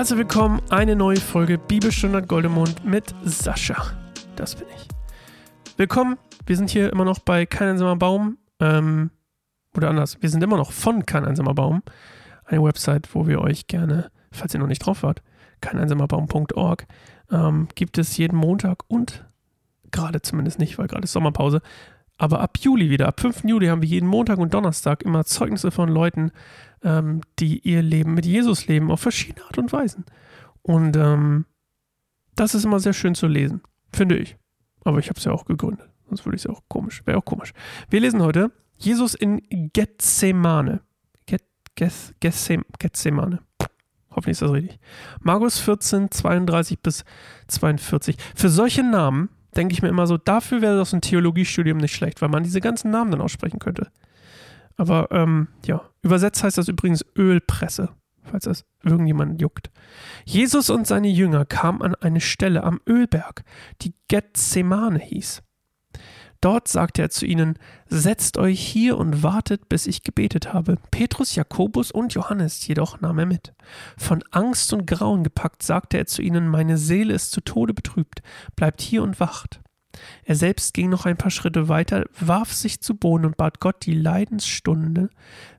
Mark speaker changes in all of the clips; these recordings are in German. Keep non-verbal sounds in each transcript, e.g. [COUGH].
Speaker 1: Herzlich willkommen, eine neue Folge Bibelstunde Goldemund mit Sascha. Das bin ich. Willkommen, wir sind hier immer noch bei Kein einsamer Baum. Ähm, oder anders, wir sind immer noch von Kein einsamer Baum. Eine Website, wo wir euch gerne, falls ihr noch nicht drauf wart, keineinsamerbaum.org, ähm, gibt es jeden Montag und gerade zumindest nicht, weil gerade ist Sommerpause, aber ab Juli wieder, ab 5. Juli haben wir jeden Montag und Donnerstag immer Zeugnisse von Leuten, ähm, die ihr Leben mit Jesus leben, auf verschiedene Art und Weisen. Und ähm, das ist immer sehr schön zu lesen, finde ich. Aber ich habe es ja auch gegründet, sonst würde ich es auch komisch, wäre auch komisch. Wir lesen heute Jesus in Gethsemane. Get, Geth, Gethsem, Gethsemane. Hoffentlich ist das richtig. Markus 14, 32 bis 42. Für solche Namen denke ich mir immer so, dafür wäre das ein Theologiestudium nicht schlecht, weil man diese ganzen Namen dann aussprechen könnte. Aber ähm, ja, übersetzt heißt das übrigens Ölpresse, falls das irgendjemand juckt. Jesus und seine Jünger kamen an eine Stelle am Ölberg, die Gethsemane hieß. Dort sagte er zu ihnen, Setzt euch hier und wartet, bis ich gebetet habe. Petrus, Jakobus und Johannes jedoch nahm er mit. Von Angst und Grauen gepackt, sagte er zu ihnen, Meine Seele ist zu Tode betrübt, bleibt hier und wacht. Er selbst ging noch ein paar Schritte weiter, warf sich zu Boden und bat Gott, die Leidensstunde,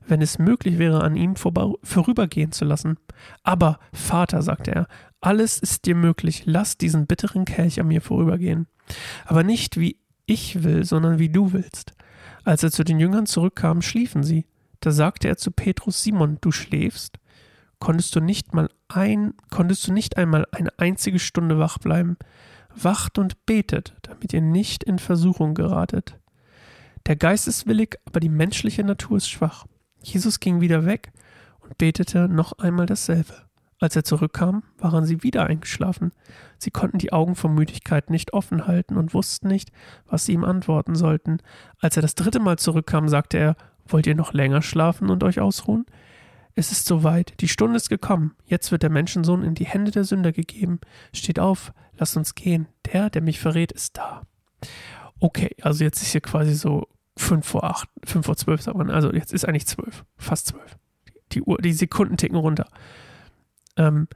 Speaker 1: wenn es möglich wäre, an ihm vorübergehen zu lassen. Aber, Vater, sagte er, alles ist dir möglich, lass diesen bitteren Kelch an mir vorübergehen. Aber nicht wie ich will, sondern wie du willst. Als er zu den Jüngern zurückkam, schliefen sie. Da sagte er zu Petrus, Simon, du schläfst? Konntest du nicht mal ein, konntest du nicht einmal eine einzige Stunde wach bleiben? Wacht und betet, damit ihr nicht in Versuchung geratet. Der Geist ist willig, aber die menschliche Natur ist schwach. Jesus ging wieder weg und betete noch einmal dasselbe. Als er zurückkam, waren sie wieder eingeschlafen. Sie konnten die Augen vor Müdigkeit nicht offen halten und wussten nicht, was sie ihm antworten sollten. Als er das dritte Mal zurückkam, sagte er Wollt ihr noch länger schlafen und euch ausruhen? Es ist soweit, die Stunde ist gekommen, jetzt wird der Menschensohn in die Hände der Sünder gegeben. Steht auf, lasst uns gehen, der, der mich verrät, ist da. Okay, also jetzt ist hier quasi so fünf vor acht, fünf vor zwölf, sagt man. Also jetzt ist eigentlich zwölf, fast zwölf. Die Uhr, die Sekunden ticken runter. Ähm,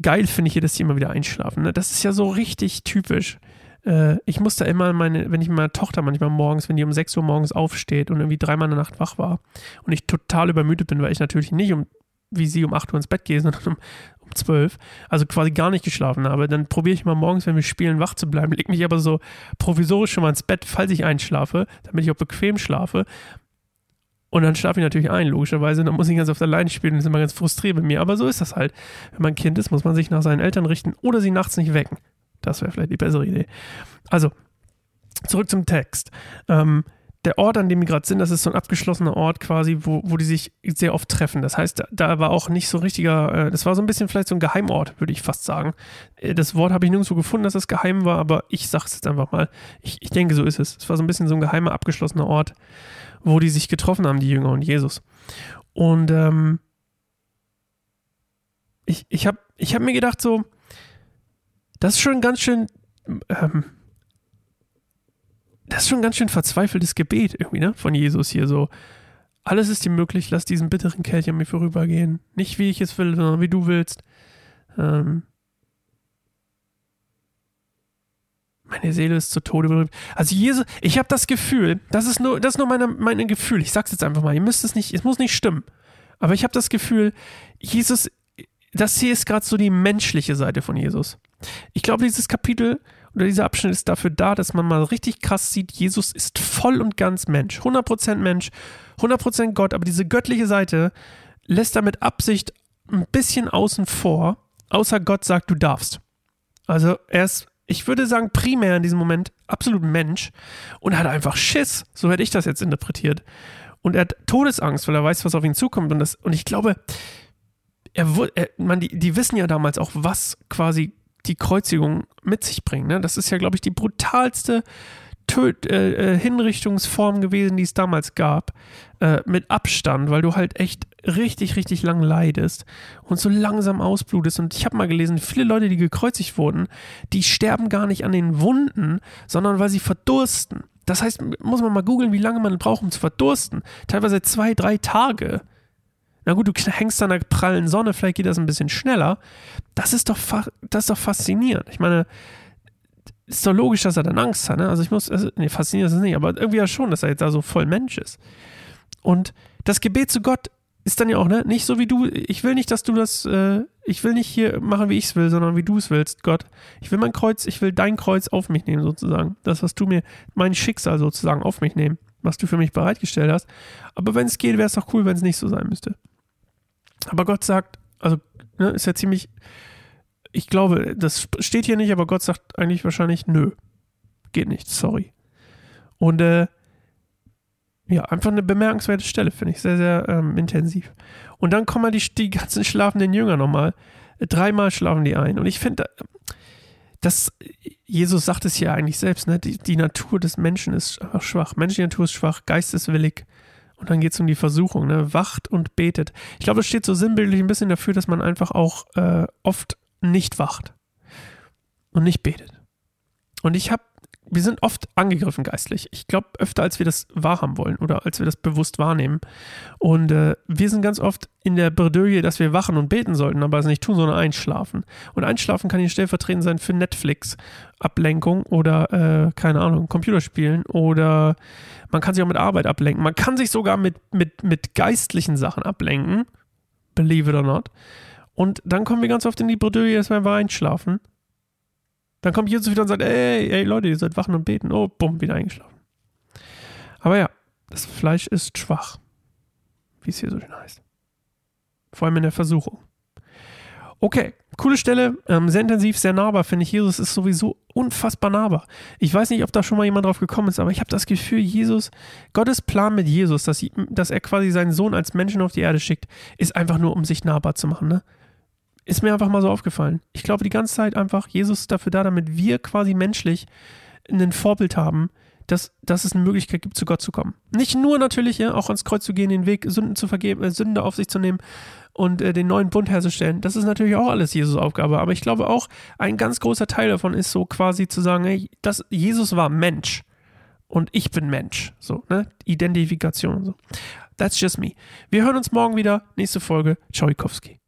Speaker 1: geil finde ich hier, dass die immer wieder einschlafen. Ne? Das ist ja so richtig typisch. Äh, ich muss da immer meine, wenn ich mit meiner Tochter manchmal morgens, wenn die um 6 Uhr morgens aufsteht und irgendwie dreimal in der Nacht wach war und ich total übermüdet bin, weil ich natürlich nicht um, wie sie um 8 Uhr ins Bett gehe, [LAUGHS] sondern um, um 12, also quasi gar nicht geschlafen habe, dann probiere ich mal morgens, wenn wir spielen, wach zu bleiben, leg mich aber so provisorisch schon mal ins Bett, falls ich einschlafe, damit ich auch bequem schlafe. Und dann schlafe ich natürlich ein, logischerweise. Dann muss ich ganz auf der Leine spielen und ist immer ganz frustriert mit mir. Aber so ist das halt. Wenn man Kind ist, muss man sich nach seinen Eltern richten oder sie nachts nicht wecken. Das wäre vielleicht die bessere Idee. Also, zurück zum Text. Ähm, der Ort, an dem wir gerade sind, das ist so ein abgeschlossener Ort quasi, wo, wo die sich sehr oft treffen. Das heißt, da war auch nicht so richtiger, äh, das war so ein bisschen vielleicht so ein Geheimort, würde ich fast sagen. Äh, das Wort habe ich nirgendwo gefunden, dass es geheim war, aber ich sage es jetzt einfach mal. Ich, ich denke, so ist es. Es war so ein bisschen so ein geheimer, abgeschlossener Ort wo die sich getroffen haben, die Jünger und Jesus. Und ähm, ich, ich habe ich hab mir gedacht, so, das ist schon ganz schön, ähm, das ist schon ganz schön verzweifeltes Gebet irgendwie, ne, von Jesus hier so. Alles ist dir möglich, lass diesen bitteren Kelch an mir vorübergehen. Nicht wie ich es will, sondern wie du willst. Ähm, meine Seele ist zu Tode berühmt. Also Jesus, ich habe das Gefühl, das ist nur, das ist nur meine, meine Gefühl. Ich sag's jetzt einfach mal. Ihr müsst es nicht, es muss nicht stimmen. Aber ich habe das Gefühl, Jesus, das hier ist gerade so die menschliche Seite von Jesus. Ich glaube, dieses Kapitel oder dieser Abschnitt ist dafür da, dass man mal richtig krass sieht, Jesus ist voll und ganz Mensch. 100% Mensch, 100% Gott, aber diese göttliche Seite lässt er mit Absicht ein bisschen außen vor, außer Gott sagt, du darfst. Also er ist ich würde sagen, primär in diesem Moment absolut Mensch und hat einfach Schiss. So hätte ich das jetzt interpretiert. Und er hat Todesangst, weil er weiß, was auf ihn zukommt. Und, das, und ich glaube, er, er, man, die, die wissen ja damals auch, was quasi die Kreuzigung mit sich bringt. Ne? Das ist ja, glaube ich, die brutalste Töt äh, äh, Hinrichtungsform gewesen, die es damals gab, äh, mit Abstand, weil du halt echt richtig, richtig lang leidest und so langsam ausblutest. Und ich habe mal gelesen, viele Leute, die gekreuzigt wurden, die sterben gar nicht an den Wunden, sondern weil sie verdursten. Das heißt, muss man mal googeln, wie lange man braucht, um zu verdursten. Teilweise zwei, drei Tage. Na gut, du hängst an der prallen Sonne, vielleicht geht das ein bisschen schneller. Das ist doch, das ist doch faszinierend. Ich meine, ist doch logisch, dass er dann Angst hat. Ne? Also ich muss, also, nee, faszinierend ist es nicht, aber irgendwie ja schon, dass er jetzt da so voll Mensch ist. Und das Gebet zu Gott ist dann ja auch, ne, nicht so wie du, ich will nicht, dass du das, äh, ich will nicht hier machen, wie ich es will, sondern wie du es willst, Gott. Ich will mein Kreuz, ich will dein Kreuz auf mich nehmen, sozusagen. Das, was du mir, mein Schicksal sozusagen auf mich nehmen, was du für mich bereitgestellt hast. Aber wenn es geht, wäre es doch cool, wenn es nicht so sein müsste. Aber Gott sagt, also, ne, ist ja ziemlich, ich glaube, das steht hier nicht, aber Gott sagt eigentlich wahrscheinlich, nö, geht nicht, sorry. Und, äh, ja, einfach eine bemerkenswerte Stelle, finde ich. Sehr, sehr ähm, intensiv. Und dann kommen die, die ganzen schlafenden Jünger nochmal. Dreimal schlafen die ein. Und ich finde, das, Jesus sagt es ja eigentlich selbst, ne? Die, die Natur des Menschen ist einfach schwach. Menschliche Natur ist schwach, geisteswillig. Und dann geht es um die Versuchung, ne? Wacht und betet. Ich glaube, das steht so sinnbildlich ein bisschen dafür, dass man einfach auch äh, oft nicht wacht und nicht betet. Und ich habe wir sind oft angegriffen geistlich. Ich glaube, öfter als wir das wahrhaben wollen oder als wir das bewusst wahrnehmen. Und äh, wir sind ganz oft in der Bredouille, dass wir wachen und beten sollten, aber es nicht tun, sondern einschlafen. Und einschlafen kann hier stellvertretend sein für Netflix, Ablenkung oder, äh, keine Ahnung, Computerspielen oder man kann sich auch mit Arbeit ablenken. Man kann sich sogar mit, mit, mit geistlichen Sachen ablenken, believe it or not. Und dann kommen wir ganz oft in die Bredouille, dass wir einschlafen dann kommt Jesus wieder und sagt, ey, ey Leute, ihr sollt wachen und beten. Oh, bumm, wieder eingeschlafen. Aber ja, das Fleisch ist schwach, wie es hier so schön heißt. Vor allem in der Versuchung. Okay, coole Stelle, ähm, sehr intensiv, sehr nahbar, finde ich. Jesus ist sowieso unfassbar nahbar. Ich weiß nicht, ob da schon mal jemand drauf gekommen ist, aber ich habe das Gefühl, Jesus, Gottes Plan mit Jesus, dass, dass er quasi seinen Sohn als Menschen auf die Erde schickt, ist einfach nur, um sich nahbar zu machen. Ne? Ist mir einfach mal so aufgefallen. Ich glaube die ganze Zeit einfach, Jesus ist dafür da, damit wir quasi menschlich ein Vorbild haben, dass, dass es eine Möglichkeit gibt, zu Gott zu kommen. Nicht nur natürlich, ja, auch ans Kreuz zu gehen, den Weg, Sünden zu vergeben, äh, Sünde auf sich zu nehmen und äh, den neuen Bund herzustellen. Das ist natürlich auch alles Jesus Aufgabe. Aber ich glaube auch, ein ganz großer Teil davon ist so quasi zu sagen, hey, das, Jesus war Mensch und ich bin Mensch. So, ne? Identifikation so. That's just me. Wir hören uns morgen wieder. Nächste Folge. Ciao, Ikowski.